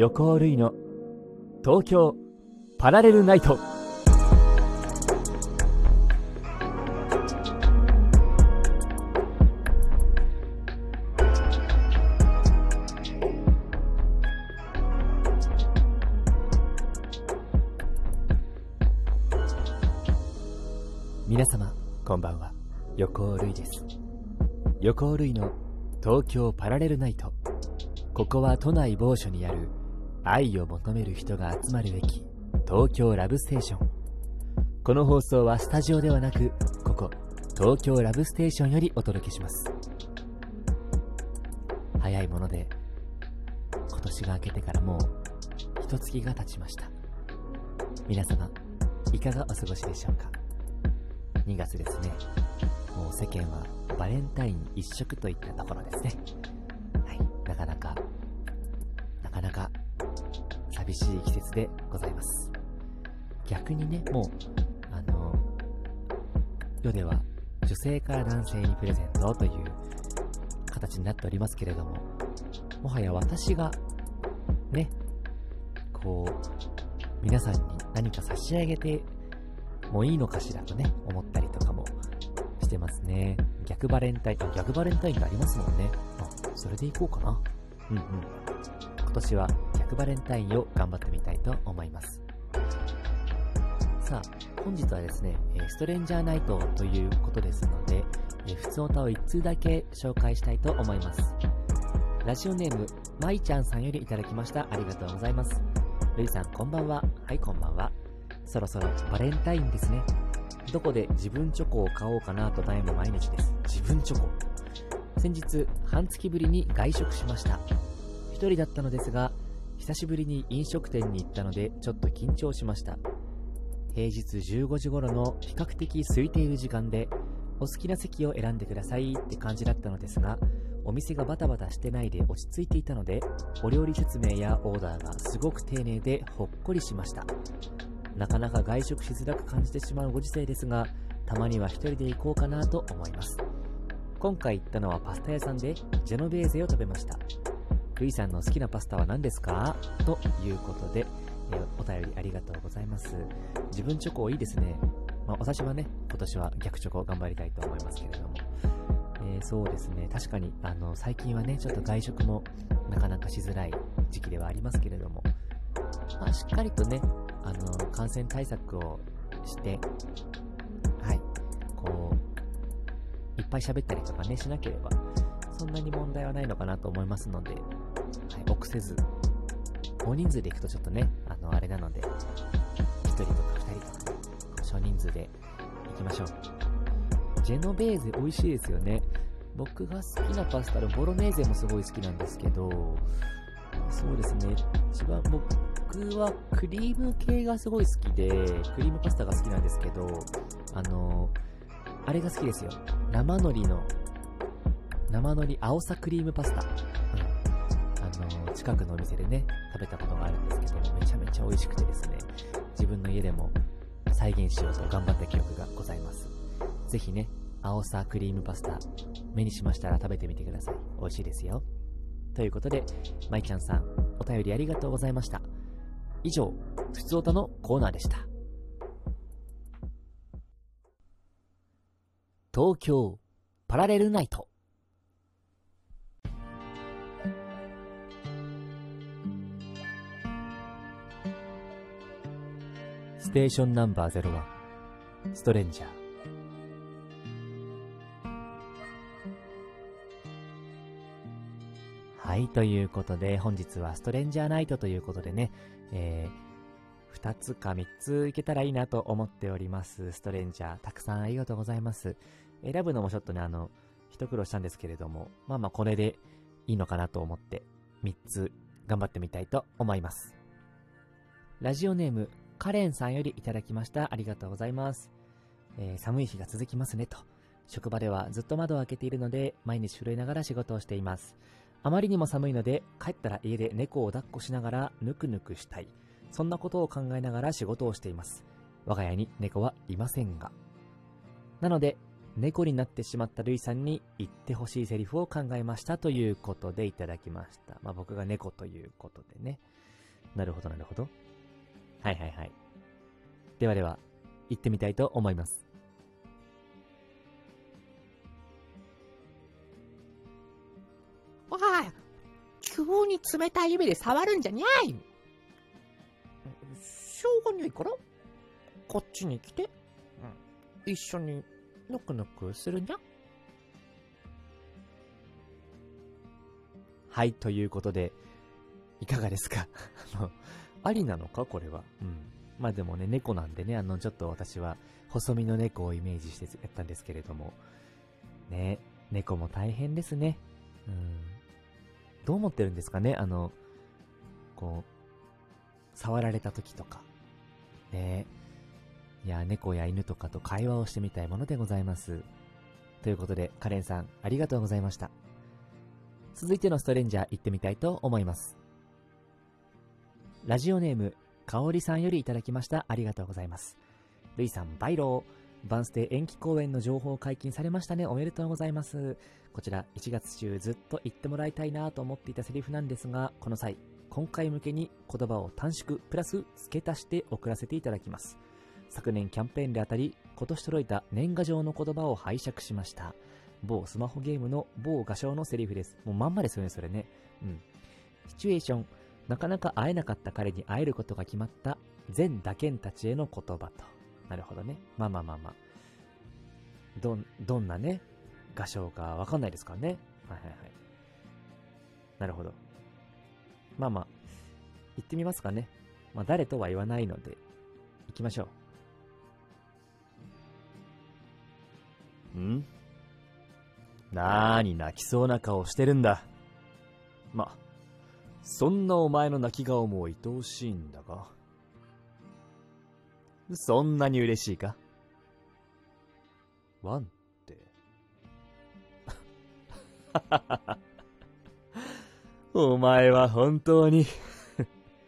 横尾類の。東京パラレルナイト。皆様こんばんは。横尾類です。横尾類の東京パラレルナイト。ここは都内某所にある愛を求める人が集まる駅東京ラブステーション。この放送はスタジオではなくここ東京ラブステーションよりお届けします。早いもので今年が明けてからもう一月が経ちました。皆様いかがお過ごしでしょうか？2月ですね。もう世間はバレンタイン一色といったところですね。はい。なかなか寂しい季節でございます。逆にねもうあの世では女性から男性にプレゼントという形になっておりますけれどももはや私がねこう皆さんに何か差し上げてもいいのかしらとね思ったりとかもしてますね。逆バレンタイン逆バレンタインってありますもんね。あそれでいこうかな。うんうん。今年は逆バレンタインを頑張ってみたいと思います。さあ本日はですねストレンジャーナイトということですので普通歌を1通だけ紹介したいと思います。ラジオネームまいちゃんさんよりいただきました。ありがとうございます。るいさんこんばんは。はいこんばんは。そろそろバレンタインですね。どこで自分チョコを買おうかなと悩む毎日です。自分チョコ。先日半月ぶりに外食しました。一人だったのですが久しぶりに飲食店に行ったのでちょっと緊張しました。平日15時頃の比較的空いている時間でお好きな席を選んでくださいって感じだったのですがお店がバタバタしてないで落ち着いていたのでお料理説明やオーダーがすごく丁寧でほっこりしました。なかなか外食しづらく感じてしまうご時世ですがたまには一人で行こうかなと思います。今回行ったのはパスタ屋さんでジェノベーゼを食べました。ルイさんの好きなパスタは何ですか？ということで、えお便りありがとうございます。自分チョコいいですね、まあ、私はね今年は逆チョコ頑張りたいと思いますけれども。えー、そうですね。確かにあの最近はねちょっと外食もなかなかしづらい時期ではありますけれども、まあ、しっかりとねあの感染対策をしてはいこういっぱい喋ったりとかねしなければそんなに問題はないのかなと思いますので、はい、臆せず大人数で行くとちょっとねあのあれなので1人とか2人とか少人数で行きましょうジェノベーゼ美味しいですよね。僕が好きなパスタのボロネーゼもすごい好きなんですけど、そうですね、一番僕はクリーム系がすごい好きで、クリームパスタが好きなんですけど、あの、あれが好きですよ。生海苔の、生海苔青さクリームパスタ。うん。あの、近くのお店でね、食べたことがあるんですけど、めちゃめちゃ美味しくてですね、自分の家でも再現しようと頑張った記憶がございます。ぜひね、青さクリームパスタ、目にしましたら食べてみてください。美味しいですよ。ということで、まいちゃんさん、お便りありがとうございました。以上、ふつおたのコーナーでした。東京パラレルナイト。ステーションナンバー01ストレンジャーはい、ということで、本日はストレンジャーナイトということでね、えー、2つか3ついけたらいいなと思っております。ストレンジャー、たくさんありがとうございます。選ぶのもちょっとね、あの、一苦労したんですけれども、まあまあこれでいいのかなと思って、3つ頑張ってみたいと思います。ラジオネーム、カレンさんよりいただきました。ありがとうございます。えー、寒い日が続きますねと。職場ではずっと窓を開けているので、毎日震えながら仕事をしています。あまりにも寒いので、帰ったら家で猫を抱っこしながらぬくぬくしたい。そんなことを考えながら仕事をしています。我が家に猫はいませんが。なので、猫になってしまったルイさんに言ってほしいセリフを考えましたということでいただきました。まあ僕が猫ということでね。なるほどなるほど。はいはいはい。ではでは、行ってみたいと思います。わあ、急に冷たい指で触るんじゃにゃい。しょうがないから、こっちに来て、うん、一緒にぬくぬくするにゃ。はい、ということで、いかがですか？あありなのかこれは。うん。まあでもね、猫なんでね、あの、ちょっと私は、細身の猫をイメージしてやったんですけれども、ね、猫も大変ですね。うん。どう思ってるんですかねあの、こう、触られた時とか。ねいや、猫や犬とかと会話をしてみたいものでございます。ということで、カレンさん、ありがとうございました。続いてのストレンジャー行ってみたいと思います。ラジオネーム、かおりさんよりいただきました。ありがとうございます。ルイさん、バイロー。バンステ延期公演の情報解禁されましたね。おめでとうございます。こちら、1月中ずっと言ってもらいたいなと思っていたセリフなんですが、この際、今回向けに言葉を短縮、プラス付け足して送らせていただきます。昨年キャンペーンであたり、今年届いた年賀状の言葉を拝借しました。某スマホゲームの某画商のセリフです。もうまんまですよね、それね。うん。シチュエーション、なかなか会えなかった彼に会えることが決まった全打剣たちへの言葉と。なるほどね。まあまあまあまあ。どん、どんなね、画商かわかんないですからね。はいはいはい。なるほど。まあまあ、行ってみますかね。まあ誰とは言わないので、行きましょう。ん？なーに泣きそうな顔してるんだ。まあ、そんなお前の泣き顔も愛おしいんだが。そんなに嬉しいか？ワンって。お前は本当に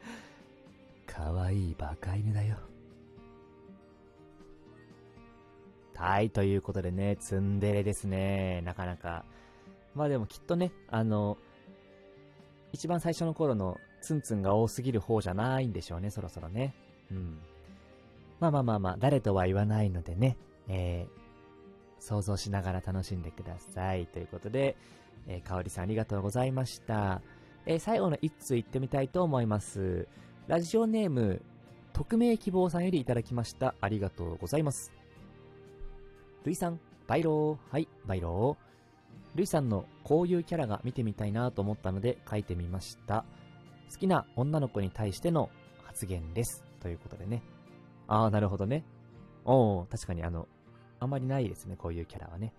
可愛いバカ犬だよ。はい、ということでね、ツンデレですね。なかなか。まあでもきっとね、あの、一番最初の頃のツンツンが多すぎる方じゃないんでしょうね、そろそろね。うん。まあまあまあまあ、誰とは言わないのでね、えー、想像しながら楽しんでください。ということで、えー、かおりさんありがとうございました。えー、最後の一通行ってみたいと思います。ラジオネーム、匿名希望さんよりいただきました。ありがとうございます。ルイさん、バイロー。はい、バイロー。ルイさんのこういうキャラが見てみたいなと思ったので書いてみました。好きな女の子に対しての発言です。ということでね。ああ、なるほどね。おー、確かにあの、あまりないですね、こういうキャラはね。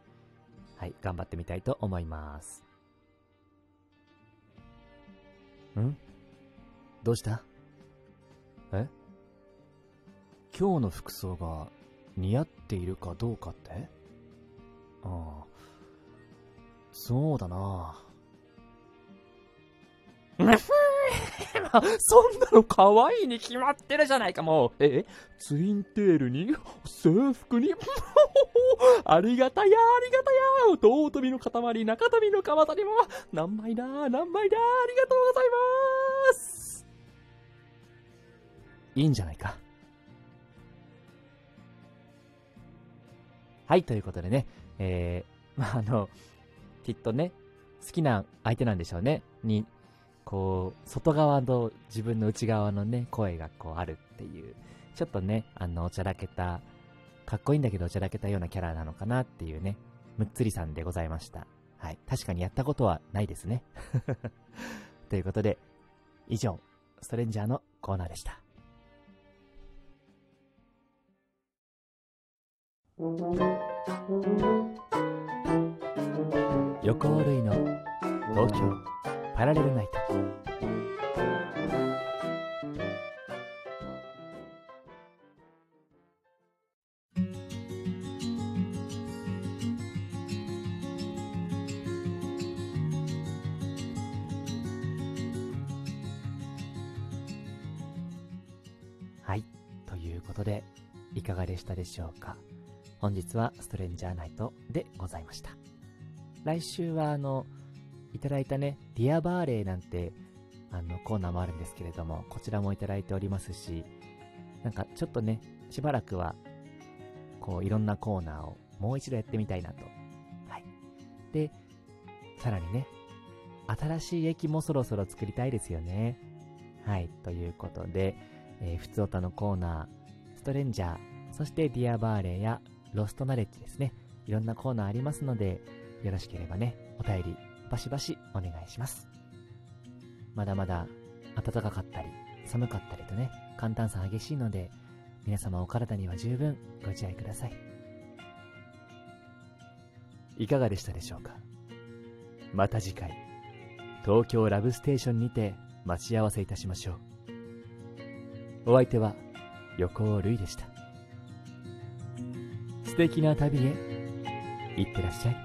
はい、頑張ってみたいと思います。ん？どうした？え？今日の服装が似合っているかどうかって？ああ。そうだな。そんなの可愛いに決まってるじゃないか、もう。えツインテールに？制服に？ありがたや、ありがたや。遠飛びの塊、中飛びの川谷も、何枚だ、何枚だ、ありがとうございます。いいんじゃないか。はい、ということでね、えー、まあ、あの、きっとね、好きな相手なんでしょうね。に、こう、外側の自分の内側のね、声がこうあるっていう、ちょっとね、あの、おちゃらけた、かっこいいんだけどおちゃらけたようなキャラなのかなっていうね、むっつりさんでございました。はい。確かにやったことはないですね。ということで、以上、ストレンジャーのコーナーでした。横尾類の東京パラレルナイトはい。ということで、いかがでしたでしょうか？本日はストレンジャーナイトでございました。来週はあの、いただいたね、ディアバーレーなんて、あの、コーナーもあるんですけれども、こちらもいただいておりますし、なんかちょっとね、しばらくは、こう、いろんなコーナーをもう一度やってみたいなと。はい。で、さらにね、新しい駅もそろそろ作りたいですよね。はい。ということで、えー、ふつおたのコーナー、ストレンジャー、そしてディアバーレーやロストナレッジですね。いろんなコーナーありますので、よろしければね、お便り、バシバシお願いします。まだまだ暖かかったり、寒かったりとね、寒暖差激しいので、皆様お体には十分ご自愛ください。いかがでしたでしょうか？また次回、東京ラブステーションにて待ち合わせいたしましょう。お相手は横尾るいでした。素敵な旅へ、いってらっしゃい。